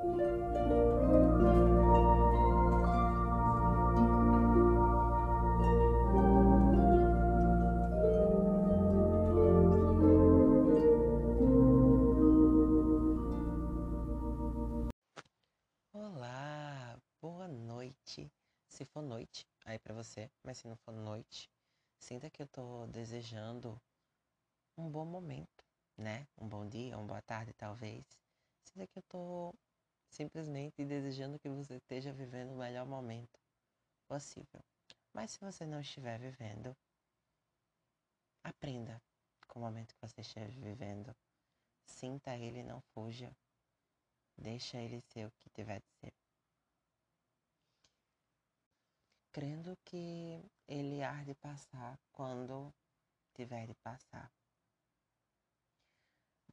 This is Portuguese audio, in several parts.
Olá, boa noite. Se for noite, aí pra você, mas se não for noite, sinta que eu tô desejando um bom momento, né? Um bom dia, uma boa tarde, talvez. Sinta que eu tô simplesmente desejando que você esteja vivendo o melhor momento possível. Mas se você não estiver vivendo, aprenda com o momento que você esteja vivendo. Sinta ele não fuja. Deixa ele ser o que tiver de ser. Crendo que ele há de passar quando tiver de passar.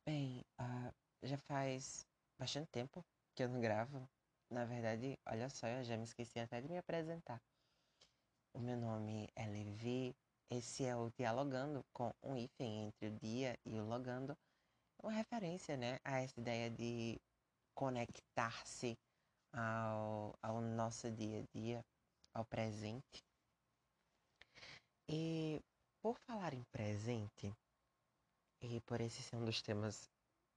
Bem, uh, já faz bastante tempo que eu não gravo. Na verdade, olha só, eu já me esqueci até de me apresentar. O meu nome é Levi. Esse é o Dialogando com um hífen entre o dia e o logando. Uma referência, né, a essa ideia de conectar-se ao, ao nosso dia a dia, ao presente. E por falar em presente, e por esse ser um dos temas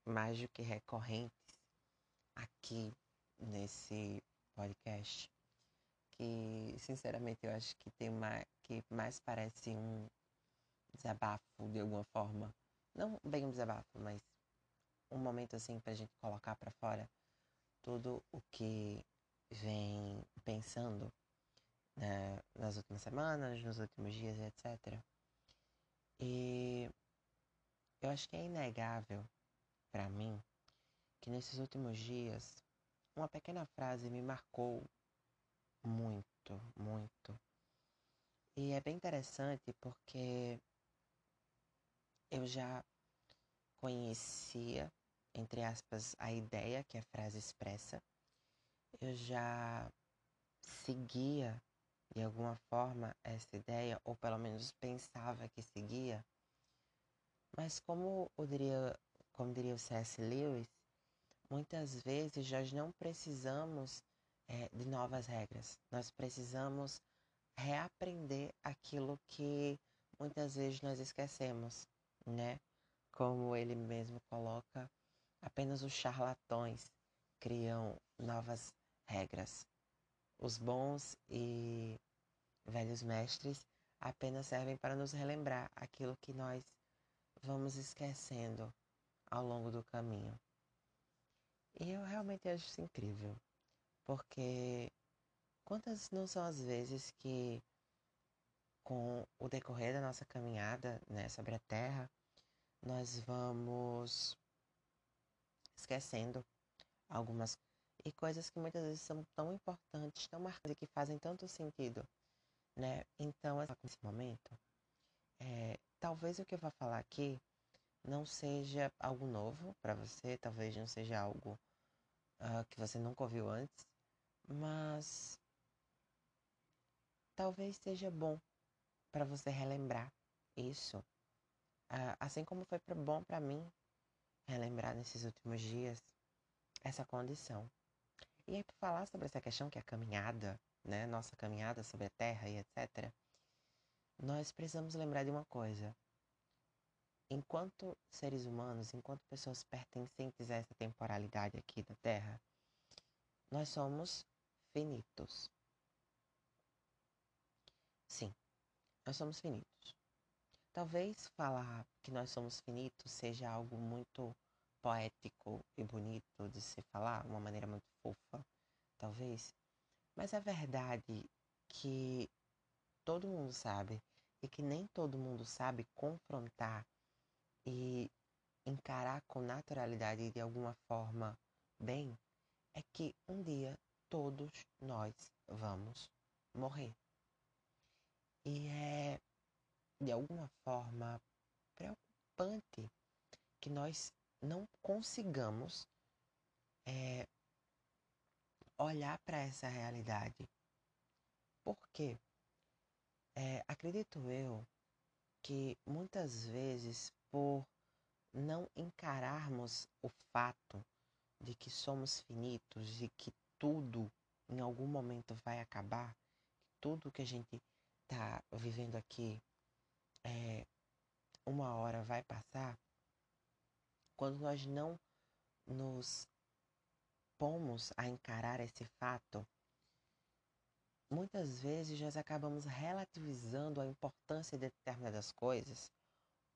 mais do que recorrentes aqui nesse podcast, que sinceramente eu acho que tem uma que mais parece um desabafo de alguma forma, não bem um desabafo, mas um momento assim pra gente colocar para fora tudo o que vem pensando né, nas últimas semanas, nos últimos dias, etc. E eu acho que é inegável para mim que nesses últimos dias uma pequena frase me marcou muito, muito. E é bem interessante porque eu já conhecia entre aspas, a ideia que a frase expressa, eu já seguia de alguma forma essa ideia, ou pelo menos pensava que seguia, mas como, diria, como diria o C.S. Lewis, muitas vezes nós não precisamos é, de novas regras, nós precisamos reaprender aquilo que muitas vezes nós esquecemos, né? Como ele mesmo coloca, Apenas os charlatões criam novas regras. Os bons e velhos mestres apenas servem para nos relembrar aquilo que nós vamos esquecendo ao longo do caminho. E eu realmente acho isso incrível, porque quantas não são as vezes que, com o decorrer da nossa caminhada né, sobre a Terra, nós vamos esquecendo algumas e coisas que muitas vezes são tão importantes, tão marcantes e que fazem tanto sentido, né? Então, nesse momento, é, talvez o que eu vou falar aqui não seja algo novo para você, talvez não seja algo uh, que você nunca ouviu antes, mas talvez seja bom para você relembrar isso, uh, assim como foi bom para mim relembrar nesses últimos dias essa condição. E aí, para falar sobre essa questão que é a caminhada, né, nossa caminhada sobre a Terra e etc., nós precisamos lembrar de uma coisa. Enquanto seres humanos, enquanto pessoas pertencentes a essa temporalidade aqui da Terra, nós somos finitos. Sim, nós somos finitos. Talvez falar que nós somos finitos seja algo muito poético e bonito de se falar, uma maneira muito fofa, talvez. Mas é verdade que todo mundo sabe e que nem todo mundo sabe confrontar e encarar com naturalidade e de alguma forma bem, é que um dia todos nós vamos morrer. E é de alguma forma preocupante que nós não consigamos é, olhar para essa realidade. Por quê? É, acredito eu que muitas vezes, por não encararmos o fato de que somos finitos e que tudo em algum momento vai acabar, tudo que a gente está vivendo aqui é, uma hora vai passar, quando nós não nos pomos a encarar esse fato, muitas vezes nós acabamos relativizando a importância de determinadas coisas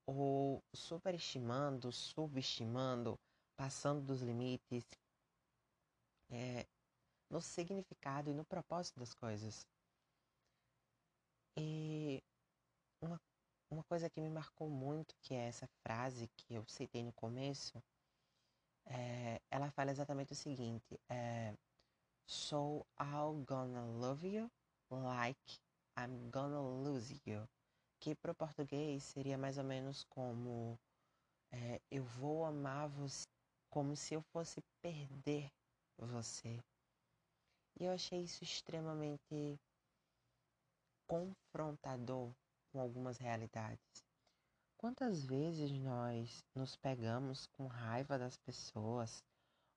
ou superestimando, subestimando, passando dos limites é, no significado e no propósito das coisas. E uma, uma coisa que me marcou muito, que é essa frase que eu citei no começo, é, ela fala exatamente o seguinte: é, So I'm gonna love you like I'm gonna lose you. Que para o português seria mais ou menos como é, Eu vou amar você como se eu fosse perder você. E eu achei isso extremamente confrontador com algumas realidades. Quantas vezes nós nos pegamos com raiva das pessoas,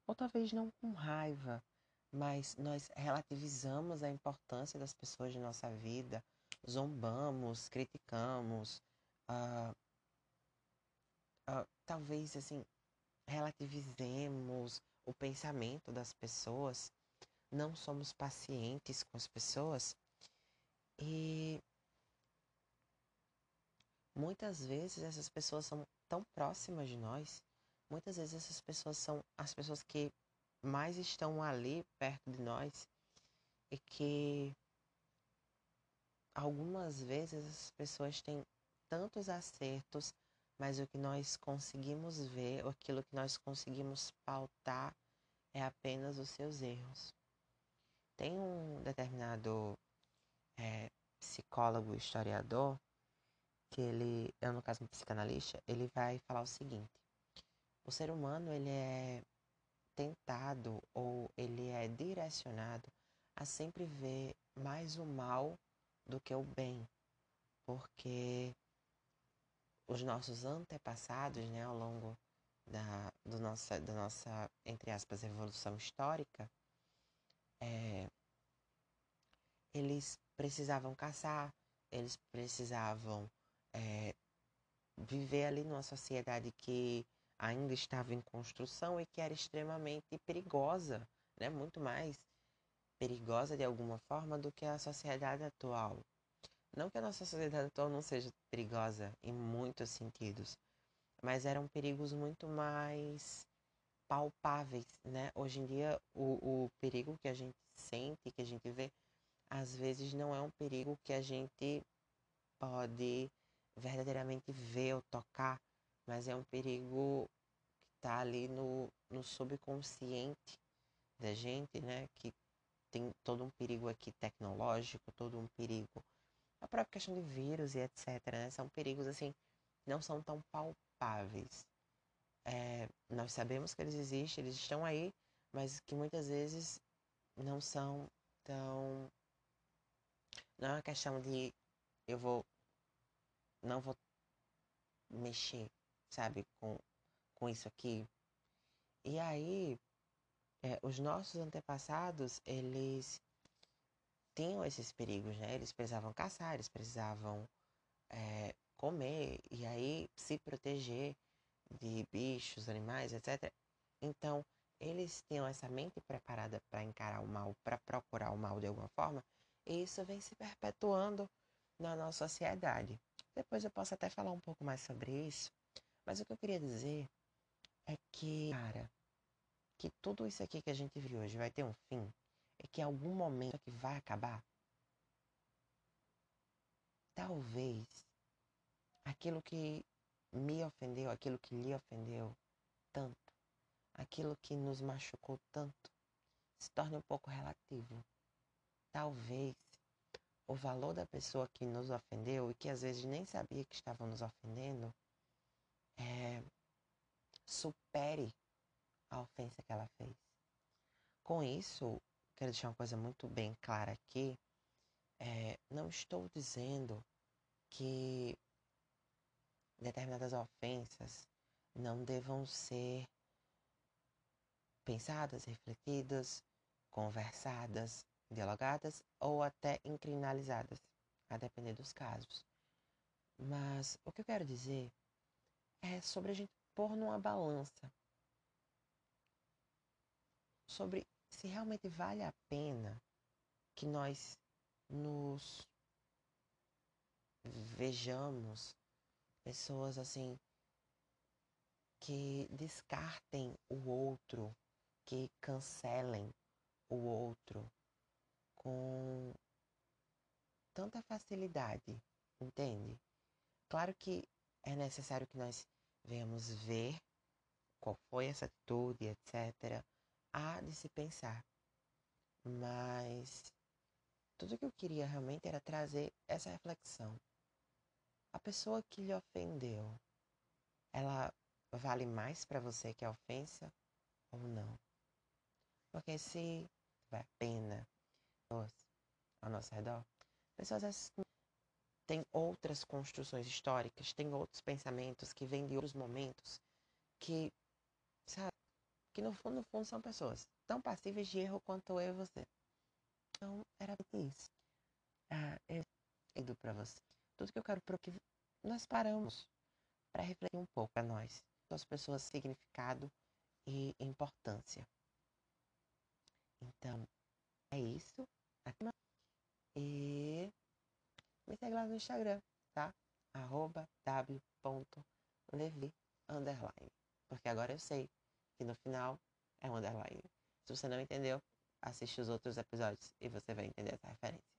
ou talvez não com raiva, mas nós relativizamos a importância das pessoas de nossa vida, zombamos, criticamos, uh, uh, talvez assim relativizemos o pensamento das pessoas, não somos pacientes com as pessoas. E muitas vezes essas pessoas são tão próximas de nós, muitas vezes essas pessoas são as pessoas que mais estão ali perto de nós e que algumas vezes as pessoas têm tantos acertos, mas o que nós conseguimos ver, aquilo que nós conseguimos pautar é apenas os seus erros. Tem um determinado é, psicólogo, historiador, que ele, eu no caso um psicanalista, ele vai falar o seguinte: o ser humano ele é tentado ou ele é direcionado a sempre ver mais o mal do que o bem, porque os nossos antepassados, né, ao longo da, do nossa, da nossa, entre aspas, evolução histórica, é, eles precisavam caçar, eles precisavam é, viver ali numa sociedade que ainda estava em construção e que era extremamente perigosa, né? muito mais perigosa de alguma forma do que a sociedade atual. Não que a nossa sociedade atual não seja perigosa em muitos sentidos, mas eram perigos muito mais palpáveis, né? Hoje em dia, o, o perigo que a gente sente, que a gente vê, às vezes não é um perigo que a gente pode verdadeiramente ver ou tocar, mas é um perigo que está ali no, no subconsciente da gente, né? Que tem todo um perigo aqui tecnológico, todo um perigo. A própria questão de vírus e etc. Né? São perigos assim, não são tão palpáveis. É, nós sabemos que eles existem, eles estão aí, mas que muitas vezes não são tão. Não é uma questão de eu vou. Não vou mexer, sabe, com, com isso aqui. E aí, é, os nossos antepassados, eles tinham esses perigos, né? Eles precisavam caçar, eles precisavam é, comer e aí se proteger de bichos, animais, etc. Então, eles tinham essa mente preparada para encarar o mal, para procurar o mal de alguma forma, e isso vem se perpetuando na nossa sociedade. Depois eu posso até falar um pouco mais sobre isso, mas o que eu queria dizer é que, cara, que tudo isso aqui que a gente viu hoje vai ter um fim, é que em algum momento que vai acabar. Talvez aquilo que me ofendeu, aquilo que lhe ofendeu tanto, aquilo que nos machucou tanto, se torne um pouco relativo. Talvez o valor da pessoa que nos ofendeu e que às vezes nem sabia que estava nos ofendendo é, supere a ofensa que ela fez. Com isso, quero deixar uma coisa muito bem clara aqui. É, não estou dizendo que determinadas ofensas não devam ser pensadas, refletidas, conversadas, dialogadas ou até incrinalizadas, a depender dos casos. Mas o que eu quero dizer é sobre a gente pôr numa balança sobre se realmente vale a pena que nós nos vejamos pessoas assim que descartem o outro, que cancelem o outro com tanta facilidade, entende? Claro que é necessário que nós venhamos ver qual foi essa atitude, etc. Há de se pensar. Mas tudo que eu queria realmente era trazer essa reflexão. A pessoa que lhe ofendeu, ela vale mais para você que a ofensa ou não? Porque se vale a pena ao nosso redor, pessoas assim, têm outras construções históricas, têm outros pensamentos que vêm de outros momentos que, sabe, que no fundo, no fundo são pessoas tão passíveis de erro quanto eu e você. Então, era isso. Ah, eu indo para você. Tudo que eu quero para que nós paramos para refletir um pouco para nós, as pessoas, significado e importância. Então, é isso. E me segue lá no Instagram, tá? Arroba w.levi underline. Porque agora eu sei que no final é um underline. Se você não entendeu, assiste os outros episódios e você vai entender essa referência.